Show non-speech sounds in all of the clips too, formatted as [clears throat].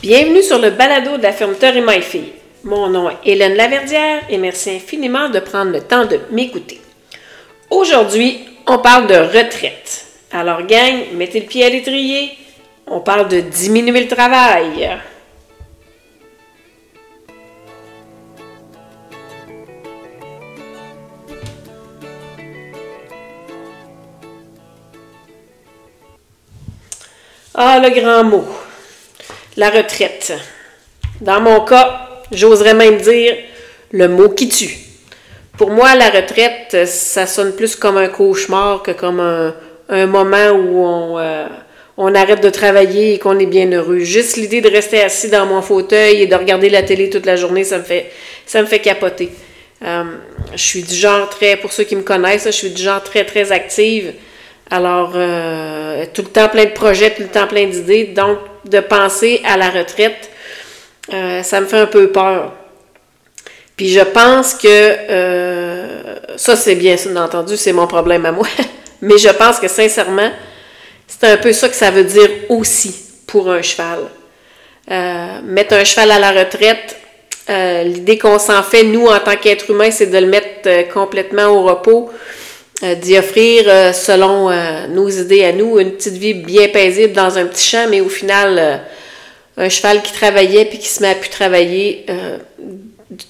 Bienvenue sur le balado de la et My Fille. Mon nom est Hélène Laverdière et merci infiniment de prendre le temps de m'écouter. Aujourd'hui, on parle de retraite. Alors, gang, mettez le pied à l'étrier. On parle de diminuer le travail. Ah, le grand mot. La retraite. Dans mon cas, j'oserais même dire le mot qui tue. Pour moi, la retraite, ça sonne plus comme un cauchemar que comme un, moment où on, euh, on, arrête de travailler et qu'on est bien heureux. Juste l'idée de rester assis dans mon fauteuil et de regarder la télé toute la journée, ça me fait, ça me fait capoter. Euh, je suis du genre très, pour ceux qui me connaissent, je suis du genre très, très active. Alors, euh, tout le temps plein de projets, tout le temps plein d'idées. Donc, de penser à la retraite, euh, ça me fait un peu peur. Puis je pense que euh, ça, c'est bien entendu, c'est mon problème à moi. [laughs] Mais je pense que sincèrement, c'est un peu ça que ça veut dire aussi pour un cheval. mettre un cheval à la retraite, l'idée qu'on s'en fait, nous, en tant qu'être humain, c'est de le mettre complètement au repos d'y offrir, euh, selon euh, nos idées à nous, une petite vie bien paisible dans un petit champ, mais au final, un cheval qui travaillait puis qui se met à plus travailler,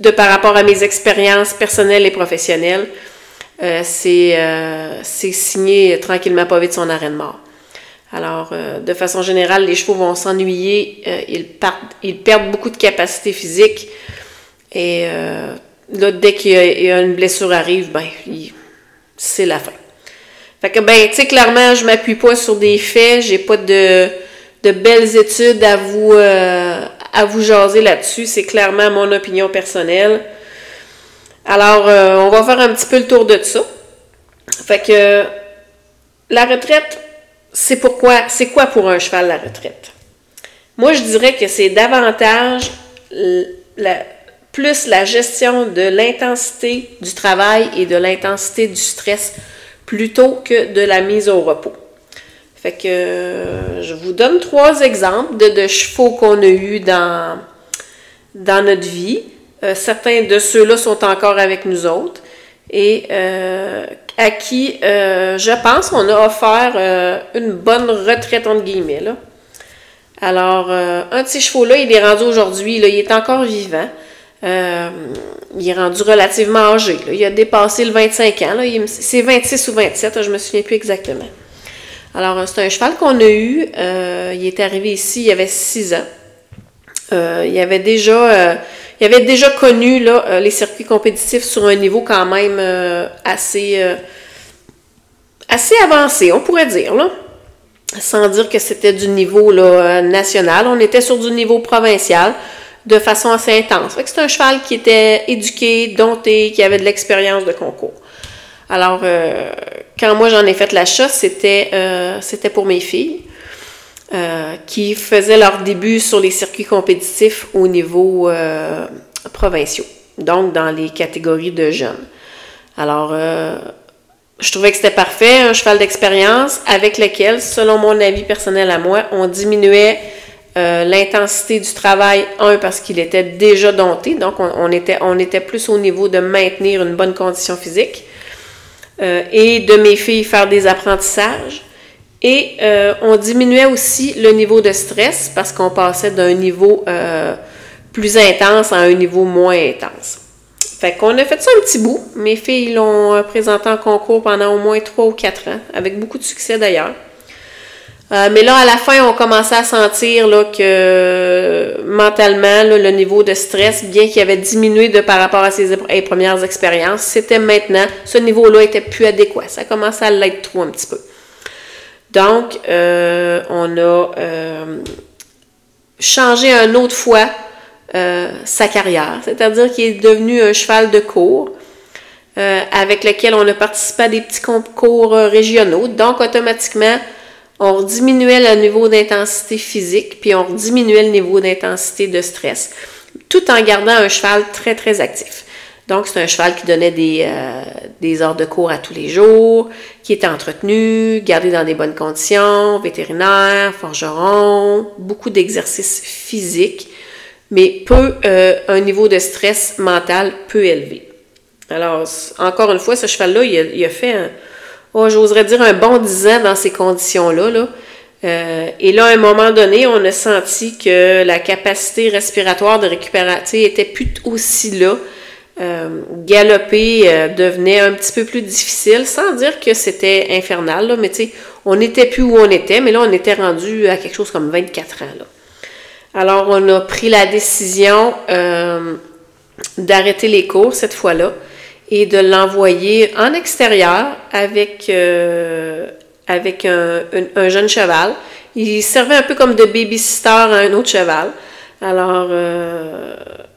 de par rapport à mes expériences personnelles et professionnelles, c'est signé tranquillement pas vite son arrêt de mort. Alors, de façon générale, les chevaux vont s'ennuyer, ils, ils perdent beaucoup de capacité physique, et là, dès qu'il y, a une blessure arrive, ben, c'est la fin. Fait que, ben, tu sais, clairement, je m'appuie pas sur des faits, j'ai pas de, belles études à vous, euh, à vous jaser là-dessus. C'est clairement mon opinion personnelle. Alors, euh, on va faire un petit peu le tour de ça. Fait que, la retraite, c'est pourquoi, c'est quoi pour un cheval la retraite? Moi, je dirais que c'est davantage la, plus la gestion de l'intensité du travail et de l'intensité du stress plutôt que de la mise au repos. Fait que euh, je vous donne trois exemples de, chevaux qu'on a eus dans, notre vie. Euh, certains de ceux-là sont encore avec nous autres et euh, à qui, je pense, on a offert une bonne retraite, entre guillemets. Alors, un de ces chevaux-là, il est rendu aujourd'hui, il est encore vivant. Euh, il est rendu relativement âgé. Il a dépassé le 25 ans. C'est 26 ou 27, je ne me souviens plus exactement. Alors, euh, c'est un cheval qu'on a eu. Euh, il est arrivé ici, il avait 6 ans. il avait déjà, il avait déjà connu là, les circuits compétitifs sur un niveau quand même assez, assez avancé, on pourrait dire. Là. Sans dire que c'était du niveau là, national. On était sur du niveau provincial de façon assez intense. C'est un cheval qui était éduqué, dompté, qui avait de l'expérience de concours. Alors, euh, quand moi j'en ai fait l'achat, c'était euh, pour mes filles euh, qui faisaient leur début sur les circuits compétitifs au niveau provinciaux, donc dans les catégories de jeunes. Alors, je trouvais que c'était parfait, un cheval d'expérience avec lequel, selon mon avis personnel à moi, on diminuait euh, l'intensité du travail, un, parce qu'il était déjà dompté, donc on, était, plus au niveau de maintenir une bonne condition physique, euh, et de mes filles faire des apprentissages. Et euh, on diminuait aussi le niveau de stress parce qu'on passait d'un niveau plus intense à un niveau moins intense. Fait qu'on a fait ça un petit bout. Mes filles l'ont présenté en concours pendant au moins trois ou quatre ans, avec beaucoup de succès d'ailleurs. Euh, mais là, à la fin, on commençait à sentir là, que mentalement, le niveau de stress, bien qu'il avait diminué de par rapport à ses premières expériences, c'était maintenant, ce niveau-là était plus adéquat. Ça commençait à l'être trop un petit peu. Donc, euh, on a euh, changé une autre fois sa carrière, c'est-à-dire qu'il est devenu un cheval de cours. avec lequel on a participé à des petits concours régionaux. Donc, automatiquement, on diminuait le niveau d'intensité physique, puis on diminuait le niveau d'intensité de stress, tout en gardant un cheval très, très actif. Donc, c'est un cheval qui donnait des, euh, des ordres de cours à tous les jours, qui était entretenu, gardé dans des bonnes conditions, vétérinaire, forgeron, beaucoup d'exercices physiques, mais peu, euh, un niveau de stress mental peu élevé. Alors, encore une fois, ce cheval-là, il, a, fait, un, oh, j'oserais dire, un bon 10 ans dans ces conditions-là. Là. Euh, et là, à un moment donné, on a senti que la capacité respiratoire de récupération était plus aussi là. Euh, galoper euh, devenait un petit peu plus difficile, sans dire que c'était infernal, là, mais tu sais, on n'était plus où on était, mais là, on était rendu à quelque chose comme 24 ans. Là. Alors, on a pris la décision d'arrêter les cours cette fois-là et de l'envoyer en extérieur avec avec un, jeune cheval. Il servait un peu comme de babysitter à un autre cheval. Alors, euh,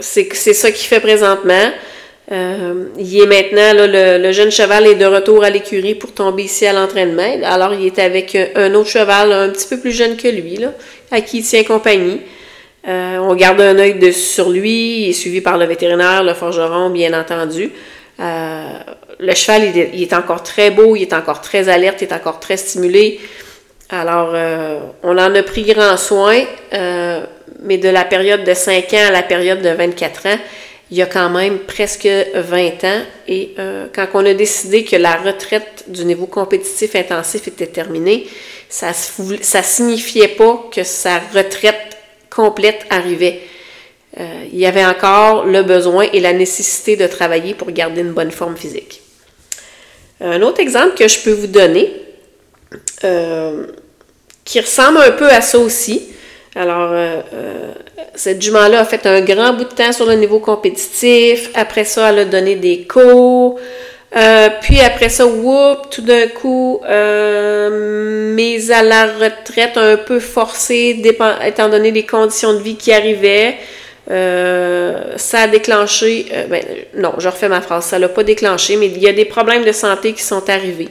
c'est ça qu'il fait présentement. Euh, il est maintenant, le, jeune cheval est de retour à l'écurie pour tomber ici à l'entraînement. Alors, il est avec un autre cheval un petit peu plus jeune que lui, là, à qui il tient compagnie. Euh, on garde un œil sur lui, il est suivi par le vétérinaire, le forgeron, bien entendu. Euh, le cheval, il est, encore très beau, il est encore très alerte, il est encore très stimulé. Alors, euh, on en a pris grand soin, euh, mais de la période de 5 ans à la période de 24 ans, il y a quand même presque 20 ans. Et quand on a décidé que la retraite du niveau compétitif intensif était terminée, ça ne signifiait pas que sa retraite complète arrivait. Euh, il y avait encore le besoin et la nécessité de travailler pour garder une bonne forme physique. Un autre exemple que je peux vous donner, euh, qui ressemble un peu à ça aussi. Alors, euh, cette jument-là a fait un grand bout de temps sur le niveau compétitif. Après ça, elle a donné des cours. puis après ça, whoop, tout d'un coup, mise à la retraite un peu forcée, étant donné les conditions de vie qui arrivaient. Euh, ça a déclenché, euh, ben, non, je refais ma phrase, ça l'a pas déclenché, mais il y a des problèmes de santé qui sont arrivés.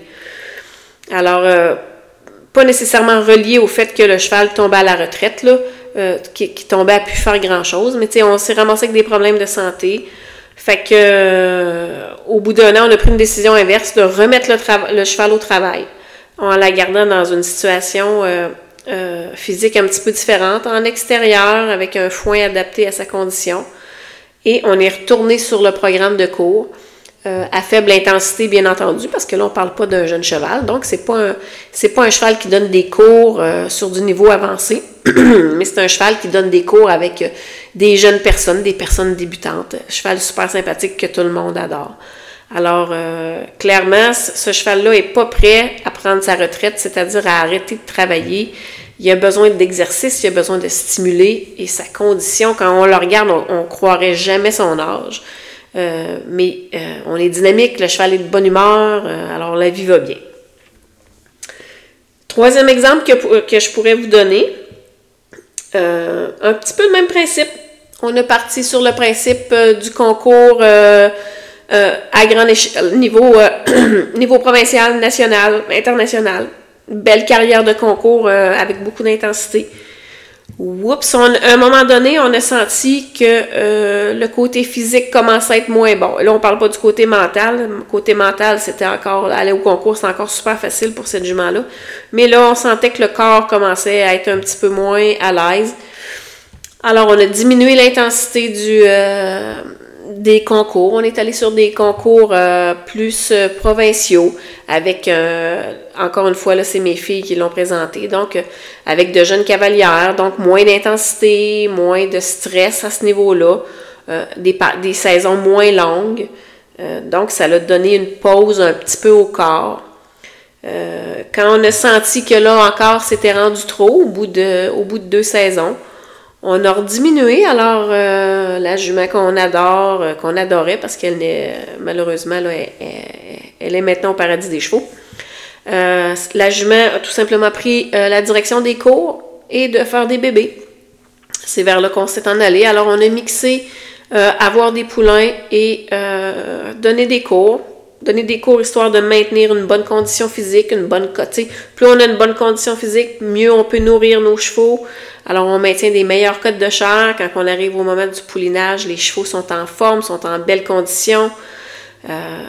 Alors, euh, pas nécessairement reliés au fait que le cheval tombait à la retraite, là, qui, tombait à plus faire grand-chose, mais tu sais, on s'est ramassé avec des problèmes de santé. Fait que, au bout d'un an, on a pris une décision inverse de remettre le, le cheval au travail en la gardant dans une situation euh, physique un petit peu différente, en extérieur, avec un foin adapté à sa condition. Et on est retourné sur le programme de cours. Euh, à faible intensité, bien entendu, parce que là, on ne parle pas d'un jeune cheval. Donc, ce n'est pas, un, cheval qui donne des cours euh, sur du niveau avancé, [clears throat] mais c'est un cheval qui donne des cours avec des jeunes personnes, des personnes débutantes. Cheval super sympathique que tout le monde adore. Alors, clairement, ce cheval-là n'est pas prêt à prendre sa retraite, c'est-à-dire à arrêter de travailler il a besoin d'exercice, il a besoin de stimuler et sa condition, quand on le regarde, on, ne croirait jamais son âge. Euh, mais euh, on est dynamique, le cheval est de bonne humeur, euh, alors la vie va bien. Troisième exemple que, que je pourrais vous donner, un petit peu le même principe. On est parti sur le principe du concours à grand niveau, [clears throat] niveau provincial, national, international belle carrière de concours euh, avec beaucoup d'intensité. Oups, à un moment donné, on a senti que euh, le côté physique commençait à être moins bon. Là, on parle pas du côté mental. Le côté mental, c'était encore, aller au concours, c'est encore super facile pour cette jument-là. Mais là, on sentait que le corps commençait à être un petit peu moins à l'aise. Alors, on a diminué l'intensité du, euh, des concours. On est allé sur des concours euh, plus euh, provinciaux avec, euh, encore une fois, là, c'est mes filles qui l'ont présenté, donc avec de jeunes cavalières, donc moins d'intensité, moins de stress à ce niveau-là, des, des saisons moins longues. donc, ça a donné une pause un petit peu au corps. quand on a senti que là encore c'était rendu trop au bout de, au bout de deux saisons, on a diminué, alors euh, la jument qu'on adore, euh, qu'on adorait parce qu'elle n'est malheureusement, là, elle, est maintenant au paradis des chevaux. Euh, la jument a tout simplement pris la direction des cours et de faire des bébés. C'est vers là qu'on s'est en allé. Alors on a mixé avoir des poulains et donner des cours. Donner des cours histoire de maintenir une bonne condition physique, une bonne côté. Plus on a une bonne condition physique, mieux on peut nourrir nos chevaux. Alors on maintient des meilleures cotes de chair. Quand on arrive au moment du poulinage, les chevaux sont en forme, sont en belle condition. Euh,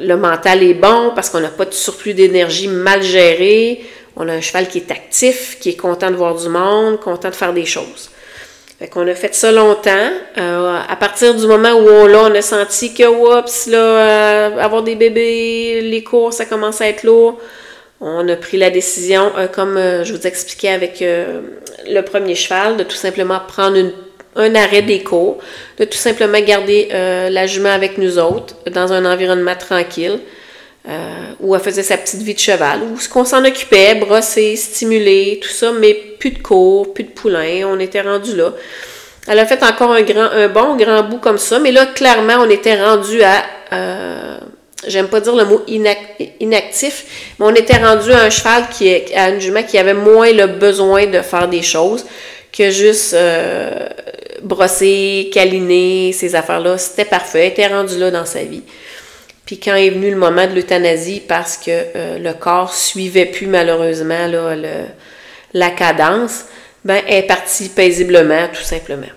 le mental est bon parce qu'on n'a pas de surplus d'énergie mal géré. On a un cheval qui est actif, qui est content de voir du monde, content de faire des choses. Fait qu'on a fait ça longtemps. Euh, à partir du moment où on, là, on a senti que, oups, là, euh, avoir des bébés, les cours, ça commence à être lourd. On a pris la décision, euh, comme je vous expliquais avec le premier cheval, de tout simplement prendre un arrêt des cours, de tout simplement garder la jument avec nous autres dans un environnement tranquille. Où elle faisait sa petite vie de cheval, où ce qu'on s'en occupait, brosser, stimuler, tout ça, mais plus de cours, plus de poulains, on était rendu là. Elle a fait encore un, grand, un bon grand bout comme ça, mais là, clairement, on était rendu à, euh, j'aime pas dire le mot inactif, mais on était rendu à un cheval qui à une jument qui avait moins le besoin de faire des choses que juste euh, brosser, câliner, ces affaires-là. C'était parfait, elle était rendu là dans sa vie. Puis quand est venu le moment de l'euthanasie, parce que euh, le corps suivait plus malheureusement la cadence, ben, elle est partie paisiblement, tout simplement.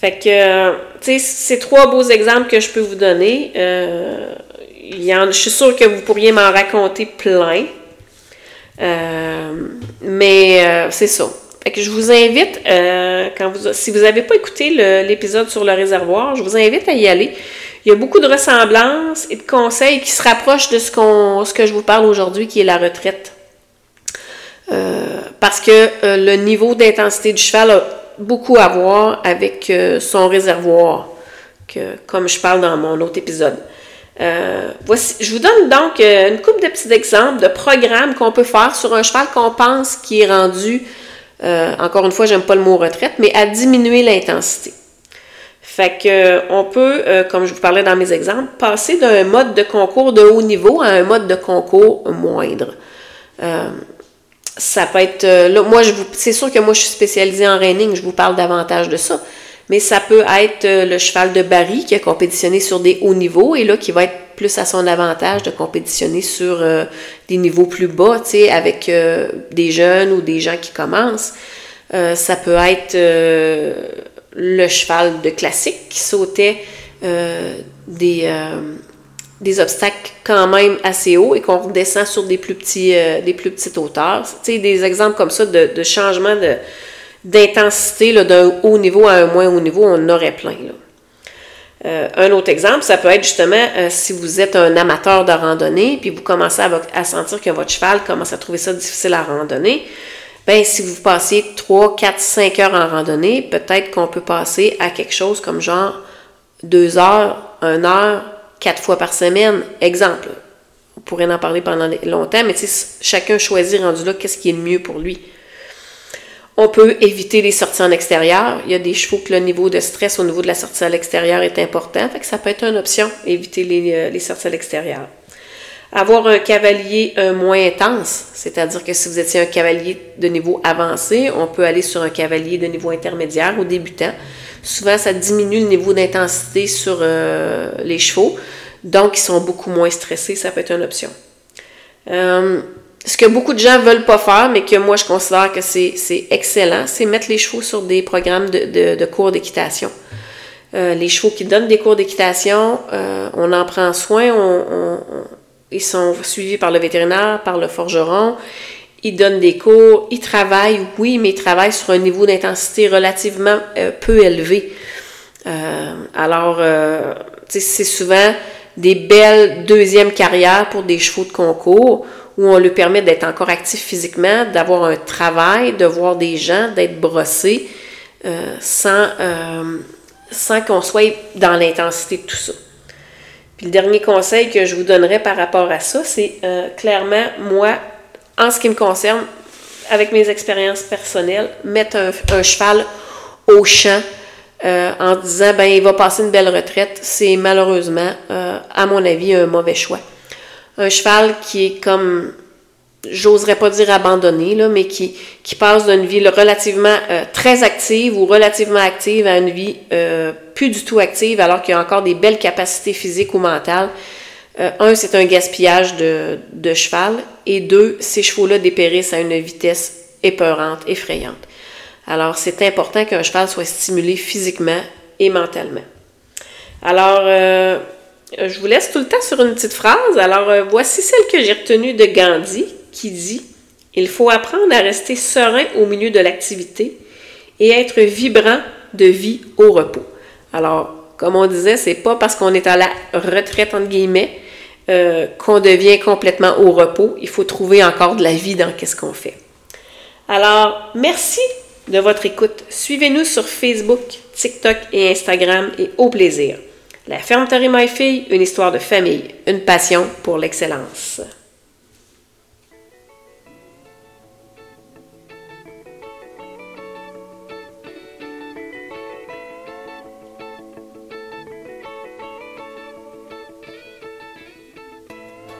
Fait que, tu sais, c'est trois beaux exemples que je peux vous donner. Euh, y en, je suis sûre que vous pourriez m'en raconter plein. Euh, mais c'est ça. Fait que je vous invite, quand vous, si vous n'avez pas écouté l'épisode sur le réservoir, je vous invite à y aller. Il y a beaucoup de ressemblances et de conseils qui se rapprochent de ce, que je vous parle aujourd'hui, qui est la retraite. Euh, parce que euh, le niveau d'intensité du cheval a beaucoup à voir avec euh, son réservoir, que, comme je parle dans mon autre épisode. voici, je vous donne donc une couple de petits exemples de programmes qu'on peut faire sur un cheval qu'on pense qui est rendu, encore une fois, j'aime pas le mot retraite, mais à diminuer l'intensité. Fait que on peut, comme je vous parlais dans mes exemples, passer d'un mode de concours de haut niveau à un mode de concours moindre ça peut être. Euh, là, moi, je vous, c'est sûr que moi, je suis spécialisée en reining, je vous parle davantage de ça. Mais ça peut être euh, le cheval de Barry qui a compétitionné sur des hauts niveaux et là, qui va être plus à son avantage de compétitionner sur euh, des niveaux plus bas, tu sais, avec des jeunes ou des gens qui commencent. ça peut être le cheval de classique qui sautait des des obstacles quand même assez hauts et qu'on redescend sur des plus petits euh, des plus petites hauteurs. Tu des exemples comme ça de, changement de, d'intensité d'un haut niveau à un moins haut niveau, on en aurait plein. Euh, un autre exemple, ça peut être justement euh, si vous êtes un amateur de randonnée, puis vous commencez à, sentir que votre cheval commence à trouver ça difficile à randonner. Ben, si vous passez 3, 4, 5 heures en randonnée, peut-être qu'on peut passer à quelque chose comme genre 2 heures, 1 heure, quatre fois par semaine. Exemple, on pourrait en parler pendant longtemps, mais chacun choisit rendu là qu'est-ce qui est le mieux pour lui. On peut éviter les sorties en extérieur. Il y a des chevaux que le niveau de stress au niveau de la sortie à l'extérieur est important, fait que ça peut être une option, éviter les, euh, les sorties à l'extérieur. Avoir un cavalier euh, moins intense, c'est-à-dire que si vous étiez un cavalier de niveau avancé, on peut aller sur un cavalier de niveau intermédiaire ou débutant. Souvent, ça diminue le niveau d'intensité sur euh, les chevaux, donc ils sont beaucoup moins stressés, ça peut être une option. Euh, ce que beaucoup de gens veulent pas faire, mais que moi je considère que c'est excellent, c'est mettre les chevaux sur des programmes de, cours d'équitation. Euh, les chevaux qui donnent des cours d'équitation, on en prend soin, ils sont suivis par le vétérinaire, par le forgeron, ils donnent des cours, ils travaillent, oui, mais ils travaillent sur un niveau d'intensité relativement euh, peu élevé. Euh, alors, euh, c'est souvent des belles deuxièmes carrières pour des chevaux de concours où on leur permet d'être encore actif physiquement, d'avoir un travail, de voir des gens, d'être brossé, sans, sans qu'on soit dans l'intensité de tout ça. Puis le dernier conseil que je vous donnerais par rapport à ça, c'est clairement, moi, en ce qui me concerne, avec mes expériences personnelles, mettre un, cheval au champ euh, en disant ben il va passer une belle retraite, c'est malheureusement, euh, à mon avis, un mauvais choix. Un cheval qui est comme, j'oserais pas dire abandonné, là, mais qui, qui passe d'une vie relativement euh, très active ou relativement active à une vie plus du tout active, alors qu'il a encore des belles capacités physiques ou mentales. Euh, un, c'est un gaspillage de, de, cheval. Et deux, ces chevaux-là dépérissent à une vitesse épeurante, effrayante. Alors, c'est important qu'un cheval soit stimulé physiquement et mentalement. Alors, euh, je vous laisse tout le temps sur une petite phrase. Alors, euh, voici celle que j'ai retenue de Gandhi qui dit Il faut apprendre à rester serein au milieu de l'activité et être vibrant de vie au repos. Alors, comme on disait, c'est pas parce qu'on est à la retraite, entre guillemets, euh, qu'on devient complètement au repos. Il faut trouver encore de la vie dans ce qu'on fait. Alors, merci de votre écoute. Suivez-nous sur Facebook, TikTok et Instagram et au plaisir. La ferme My Fille, une histoire de famille, une passion pour l'excellence.